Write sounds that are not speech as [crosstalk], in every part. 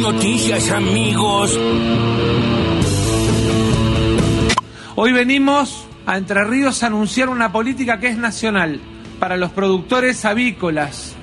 noticias, amigos. Hoy venimos a Entre Ríos a anunciar una política que es nacional para los productores avícolas,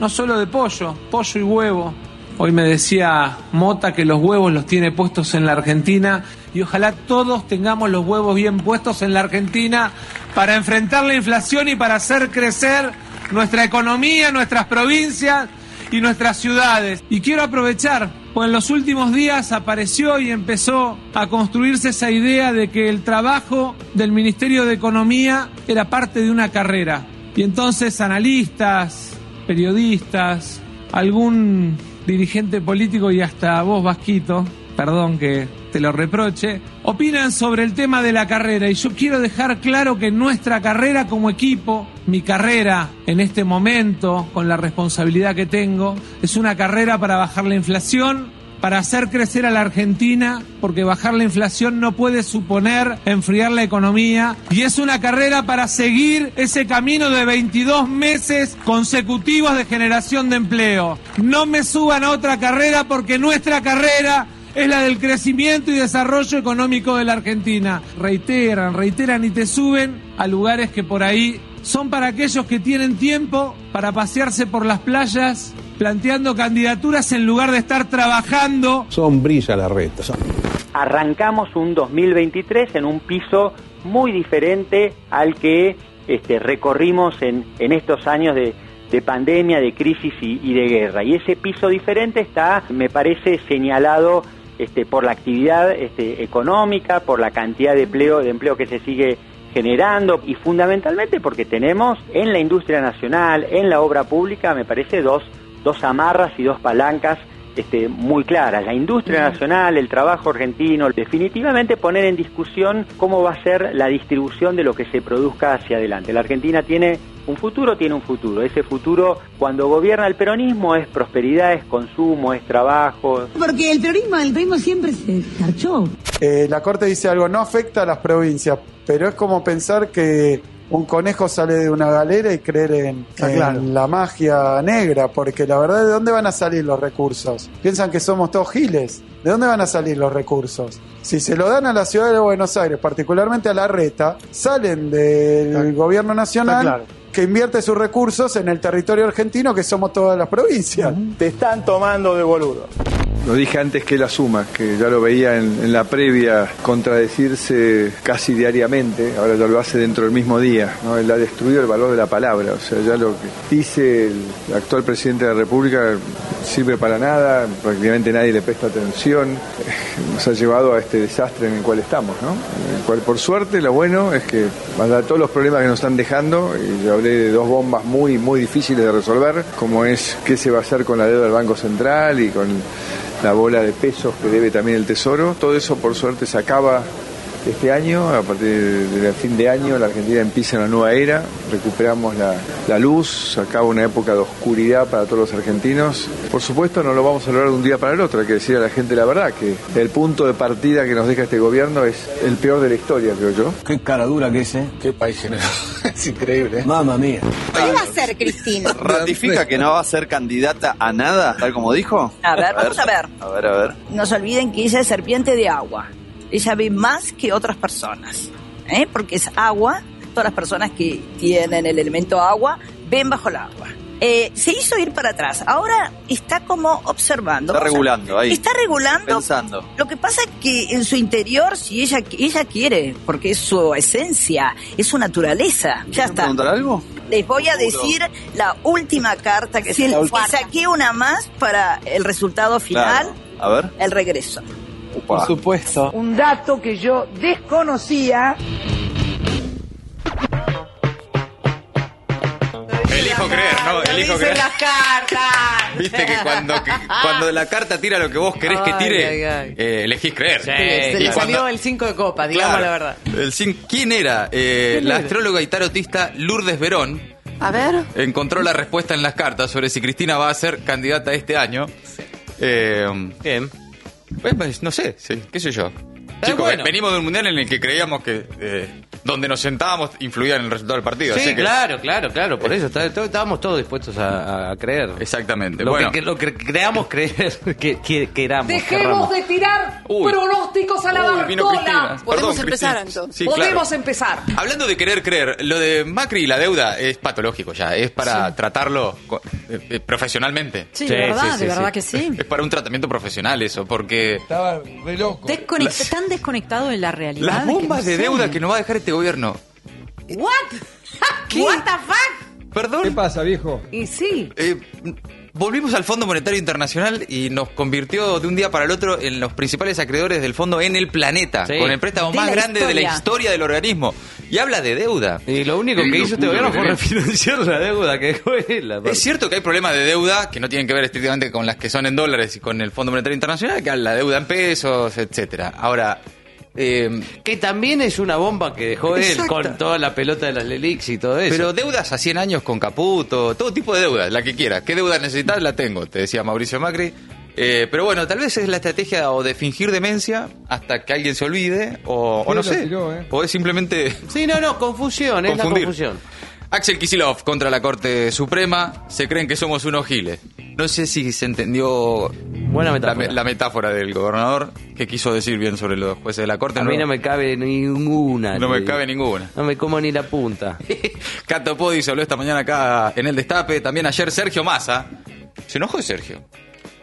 no solo de pollo, pollo y huevo. Hoy me decía Mota que los huevos los tiene puestos en la Argentina y ojalá todos tengamos los huevos bien puestos en la Argentina para enfrentar la inflación y para hacer crecer nuestra economía, nuestras provincias y nuestras ciudades. Y quiero aprovechar, pues en los últimos días apareció y empezó a construirse esa idea de que el trabajo del Ministerio de Economía era parte de una carrera. Y entonces analistas, periodistas, algún dirigente político y hasta vos, Vasquito, perdón que te lo reproche, opinan sobre el tema de la carrera y yo quiero dejar claro que nuestra carrera como equipo, mi carrera en este momento, con la responsabilidad que tengo, es una carrera para bajar la inflación, para hacer crecer a la Argentina, porque bajar la inflación no puede suponer enfriar la economía, y es una carrera para seguir ese camino de 22 meses consecutivos de generación de empleo. No me suban a otra carrera porque nuestra carrera es la del crecimiento y desarrollo económico de la Argentina. Reiteran, reiteran y te suben a lugares que por ahí son para aquellos que tienen tiempo para pasearse por las playas planteando candidaturas en lugar de estar trabajando. Sombrilla la reta. Arrancamos un 2023 en un piso muy diferente al que este, recorrimos en, en estos años de, de pandemia, de crisis y, y, de guerra. Y ese piso diferente está, me parece, señalado este, por la actividad este, económica, por la cantidad de empleo, de empleo que se sigue generando y fundamentalmente porque tenemos en la industria nacional, en la obra pública, me parece, dos, dos amarras y dos palancas este, muy claras. La industria nacional, el trabajo argentino, definitivamente poner en discusión cómo va a ser la distribución de lo que se produzca hacia adelante. La Argentina tiene un futuro, tiene un futuro. Ese futuro, cuando gobierna el peronismo, es prosperidad, es consumo, es trabajo. Porque el peronismo, el peronismo siempre se marchó. Eh, la Corte dice algo, no afecta a las provincias, pero es como pensar que un conejo sale de una galera y creer en, Ah, en claro. la magia negra, porque la verdad, ¿de dónde van a salir los recursos? Piensan que somos todos giles. ¿De dónde van a salir los recursos? Si se lo dan a la ciudad de Buenos Aires, particularmente a la reta, salen del gobierno nacional claro. Que invierte sus recursos en el territorio argentino, que somos todas las provincias. Te están tomando de boludo. Lo dije antes que la suma, que ya lo veía en, en la previa contradecirse casi diariamente, ahora ya lo hace dentro del mismo día. ¿no? Él ha destruido el valor de la palabra, o sea, ya lo que dice el actual presidente de la República sirve para nada, prácticamente nadie le presta atención, [laughs] nos ha llevado a este desastre en el cual estamos. ¿no? En el cual, por suerte, lo bueno es que, más allá de todos los problemas que nos están dejando, y yo de dos bombas muy, muy difíciles de resolver, como es qué se va a hacer con la deuda del Banco Central y con la bola de pesos que debe también el Tesoro. Todo eso, por suerte, se acaba este año. A partir del fin de año, la Argentina empieza una nueva era. Recuperamos la, la luz, acaba una época de oscuridad para todos los argentinos. Por supuesto, no lo vamos a lograr de un día para el otro. Hay que decir a la gente la verdad, que el punto de partida que nos deja este gobierno es el peor de la historia, creo yo. Qué cara dura que es, ¿eh? Qué país generoso. [laughs] es increíble. ¿eh? Mamma mía. ¿Qué va a hacer Cristina? [laughs] ¿Ratifica que no va a ser candidata a nada, tal como dijo? A ver, vamos a ver. A ver, a ver. No se olviden que ella es serpiente de agua. Ella ve más que otras personas. ¿eh? Porque es agua. Todas las personas que tienen el elemento agua ven bajo el agua. Eh, se hizo ir para atrás. Ahora está como observando. Está a- regulando ahí. Está regulando. Pensando. Lo que pasa es que en su interior, si ella, ella quiere, porque es su esencia, es su naturaleza, ya está. preguntar algo? Les voy a decir la última carta que, La última. que saqué una más para el resultado final, Claro. A ver. el regreso. Upa. supuesto. Un dato que yo desconocía. Elijo creer, ¿no? Elijo creer. las cartas. Viste que cuando, que cuando la carta tira lo que vos querés que tire, ay, ay. eh, elegís creer. Sí, se Y le cuando- salió el 5 de copas, digamos Claro. la verdad. El ¿Quién era? Eh, ¿Quién la era? astróloga y tarotista Lourdes Verón A ver. encontró la respuesta en las cartas sobre si Cristina va a ser candidata este año. Eh, Bien. pues, pues, no sé, sí, qué sé yo. Chicos, bueno. venimos de un mundial en el que creíamos que eh, donde nos sentábamos influía en el resultado del partido. Sí, así que- claro, claro, claro. Por eso está- todo- estábamos todos dispuestos a, a creer. Exactamente. Lo, bueno, que, lo que creamos creer [laughs] que, que queramos. Dejemos querramos. de tirar Uy. pronósticos a la. Perdón, Cristina. Sí, claro. Podemos empezar. Hablando de querer creer, lo de Macri y la deuda es patológico ya, es para tratarlo eh, eh, profesionalmente. Sí, de verdad, de verdad que sí. Es para un tratamiento profesional eso, porque Estaba re loco. Desconect- tan desconectado de la realidad. las que bombas no de deuda que nos va a dejar este gobierno. What? [laughs] What the fuck? Perdón. ¿Qué pasa, viejo? Y sí. Eh, volvimos al Fondo Monetario Internacional y nos convirtió de un día para el otro en los principales acreedores del fondo en el planeta, Sí. con el préstamo De más grande de la historia. del organismo. Y habla de deuda. Y lo único que Qué hizo este gobierno fue refinanciar la deuda que dejó él. aparte. Es cierto que hay problemas de deuda que no tienen que ver estrictamente con las que son en dólares y con el Fondo Monetario Internacional, que la deuda en pesos, etcétera. Ahora, eh, Que también es una bomba que dejó él con toda la pelota de las Lelix y todo eso. pero deudas a 100 años con Caputo, todo tipo de deudas, la que quiera. ¿Qué deuda necesitas? La tengo, te decía Mauricio Macri. Eh, pero bueno, tal vez es la estrategia o de fingir demencia hasta que alguien se olvide, o, o no sé. tiró, eh. O es simplemente Sí, no, no, confusión, es la confusión. Axel Kisilov contra la Corte Suprema. Se creen que somos unos giles. No sé si se entendió Buena metáfora. me- la metáfora del gobernador que quiso decir bien sobre los jueces de la Corte. A mí no me cabe ninguna. no me digo. cabe ninguna. No me como ni la punta. [laughs] Cato Podi se habló esta mañana acá en el Destape. También ayer Sergio Massa. Se enojó Sergio.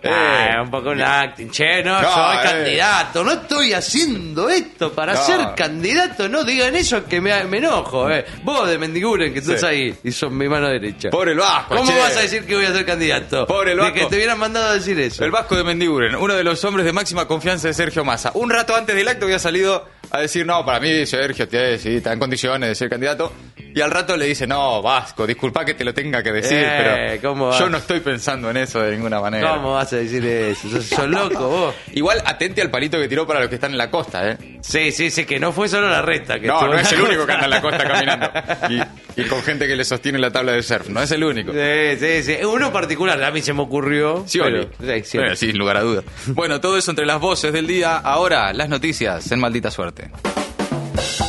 Ah, un poco un acting. Che, no, No, soy eh. candidato. No estoy haciendo esto para No. ser candidato. No digan eso que me, me enojo. Eh. Vos de Mendiguren, que estás Sí. ahí y son mi mano derecha. Por el Vasco. ¿Cómo che. vas a decir que voy a ser candidato? Por el De Vasco. que te hubieran mandado a decir eso. El Vasco de Mendiguren, uno de los hombres de máxima confianza de Sergio Massa. Un rato antes del acto había salido a decir, no, para mí Sergio tiene- sí, está en condiciones de ser candidato. Y al rato le dice, no, Vasco, disculpa que te lo tenga que decir, Eh, ¿cómo pero yo no estoy pensando en eso de ninguna manera. ¿Cómo vas a decir eso? Sos, sos [laughs] loco vos. Igual atente al palito que tiró para los que están en la costa, ¿eh? Sí, sí, sí, que no fue solo la resta. Que No, no es el único que anda en la costa caminando. [laughs] Y, y con gente que le sostiene la tabla de surf, no es el único. Sí, sí, sí. Uno particular, a mí se me ocurrió. Sí, pero- Oli. sí, sí. Bueno, sin lugar a dudas. Bueno, todo eso entre las voces del día. Ahora, las noticias en maldita suerte.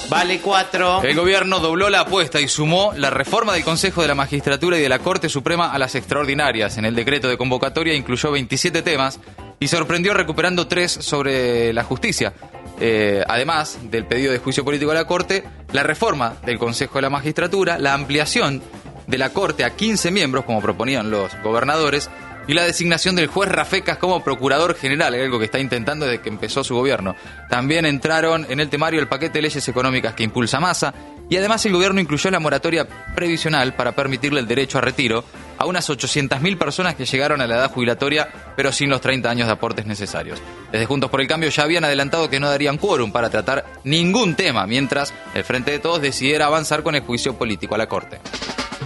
Vale cuatro. El gobierno dobló la apuesta y sumó la reforma del Consejo de la Magistratura y de la Corte Suprema a las extraordinarias. En el decreto de convocatoria incluyó 27 temas y sorprendió recuperando tres sobre la justicia. Eh, además del pedido de juicio político a la Corte, la reforma del Consejo de la Magistratura, la ampliación de la Corte a 15 miembros, como proponían los gobernadores, y la designación del juez Rafecas como procurador general, algo que está intentando desde que empezó su gobierno. También entraron en el temario el paquete de leyes económicas que impulsa Massa y además el gobierno incluyó la moratoria previsional para permitirle el derecho a retiro a unas 800.000 personas que llegaron a la edad jubilatoria pero sin los 30 años de aportes necesarios. Desde Juntos por el Cambio ya habían adelantado que no darían quórum para tratar ningún tema mientras el Frente de Todos decidiera avanzar con el juicio político a la Corte.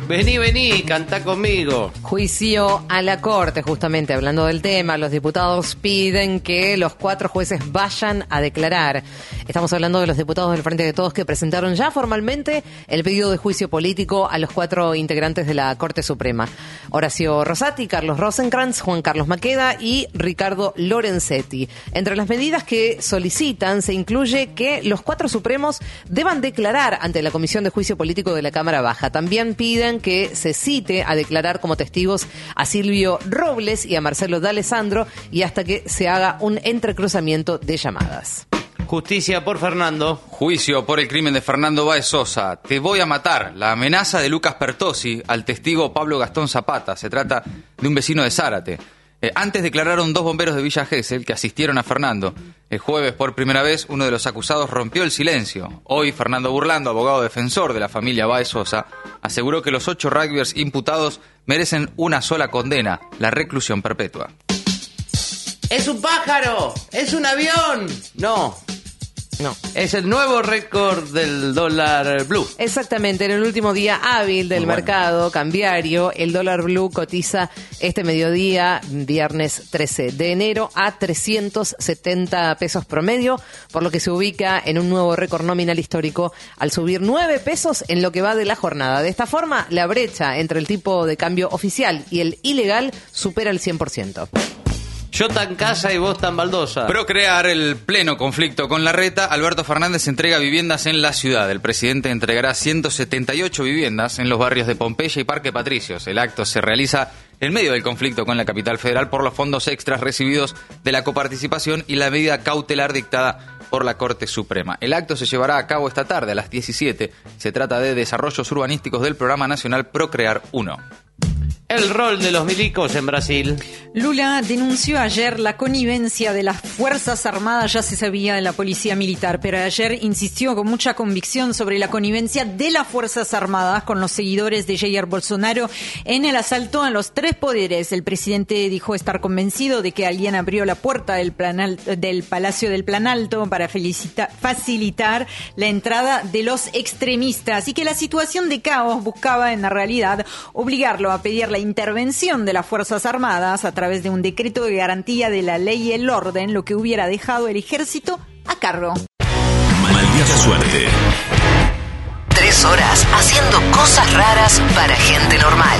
Vení, vení, cantá conmigo. Juicio a la Corte, justamente hablando del tema, los diputados piden que los cuatro jueces vayan a declarar. Estamos hablando de los diputados del Frente de Todos que presentaron ya formalmente el pedido de juicio político a los cuatro integrantes de la Corte Suprema. Horacio Rosati, Carlos Rosenkrantz, Juan Carlos Maqueda y Ricardo Lorenzetti. Entre las medidas que solicitan se incluye que los cuatro supremos deban declarar ante la Comisión de Juicio Político de la Cámara Baja. También piden que se cite a declarar como testigos a Silvio Robles y a Marcelo D'Alessandro y hasta que se haga un entrecruzamiento de llamadas. Justicia por Fernando. Juicio por el crimen de Fernando Báez Sosa. Te voy a matar. La amenaza de Lucas Pertosi al testigo Pablo Gastón Zapata. Se trata de un vecino de Zárate. Eh, antes declararon dos bomberos de Villa Gesell que asistieron a Fernando. El jueves, por primera vez, uno de los acusados rompió el silencio. Hoy, Fernando Burlando, abogado defensor de la familia Báez Sosa, aseguró que los ocho rugbyers imputados merecen una sola condena, la reclusión perpetua. ¡Es un pájaro! ¡Es un avión! No. No. Es el nuevo récord del dólar blue. Exactamente, en el último día hábil del bueno. mercado cambiario, el dólar blue cotiza este mediodía, viernes 13 de enero, a 370 pesos promedio, por lo que se ubica en un nuevo récord nominal histórico al subir 9 pesos en lo que va de la jornada. De esta forma, la brecha entre el tipo de cambio oficial y el ilegal supera el 100%. Yo tan casa y vos tan baldosa. Procrear el pleno conflicto con la reta, Alberto Fernández entrega viviendas en la ciudad. El presidente entregará 178 viviendas en los barrios de Pompeya y Parque Patricios. El acto se realiza en medio del conflicto con la capital federal por los fondos extras recibidos de la coparticipación y la medida cautelar dictada por la Corte Suprema. El acto se llevará a cabo esta tarde a las 17. Se trata de desarrollos urbanísticos del Programa Nacional Procrear 1. El rol de los milicos en Brasil. Lula denunció ayer la connivencia de las Fuerzas Armadas, ya se sabía de la Policía Militar, pero ayer insistió con mucha convicción sobre la connivencia de las Fuerzas Armadas con los seguidores de Jair Bolsonaro en el asalto a los tres poderes. El presidente dijo estar convencido de que alguien abrió la puerta del, planal, del Palacio del Planalto para facilitar la entrada de los extremistas y que la situación de caos buscaba en la realidad obligarlo a pedir la intervención de las Fuerzas Armadas a través de un decreto de garantía de la ley y el orden, lo que hubiera dejado el ejército a cargo. Maldita suerte. Tres horas haciendo cosas raras para gente normal.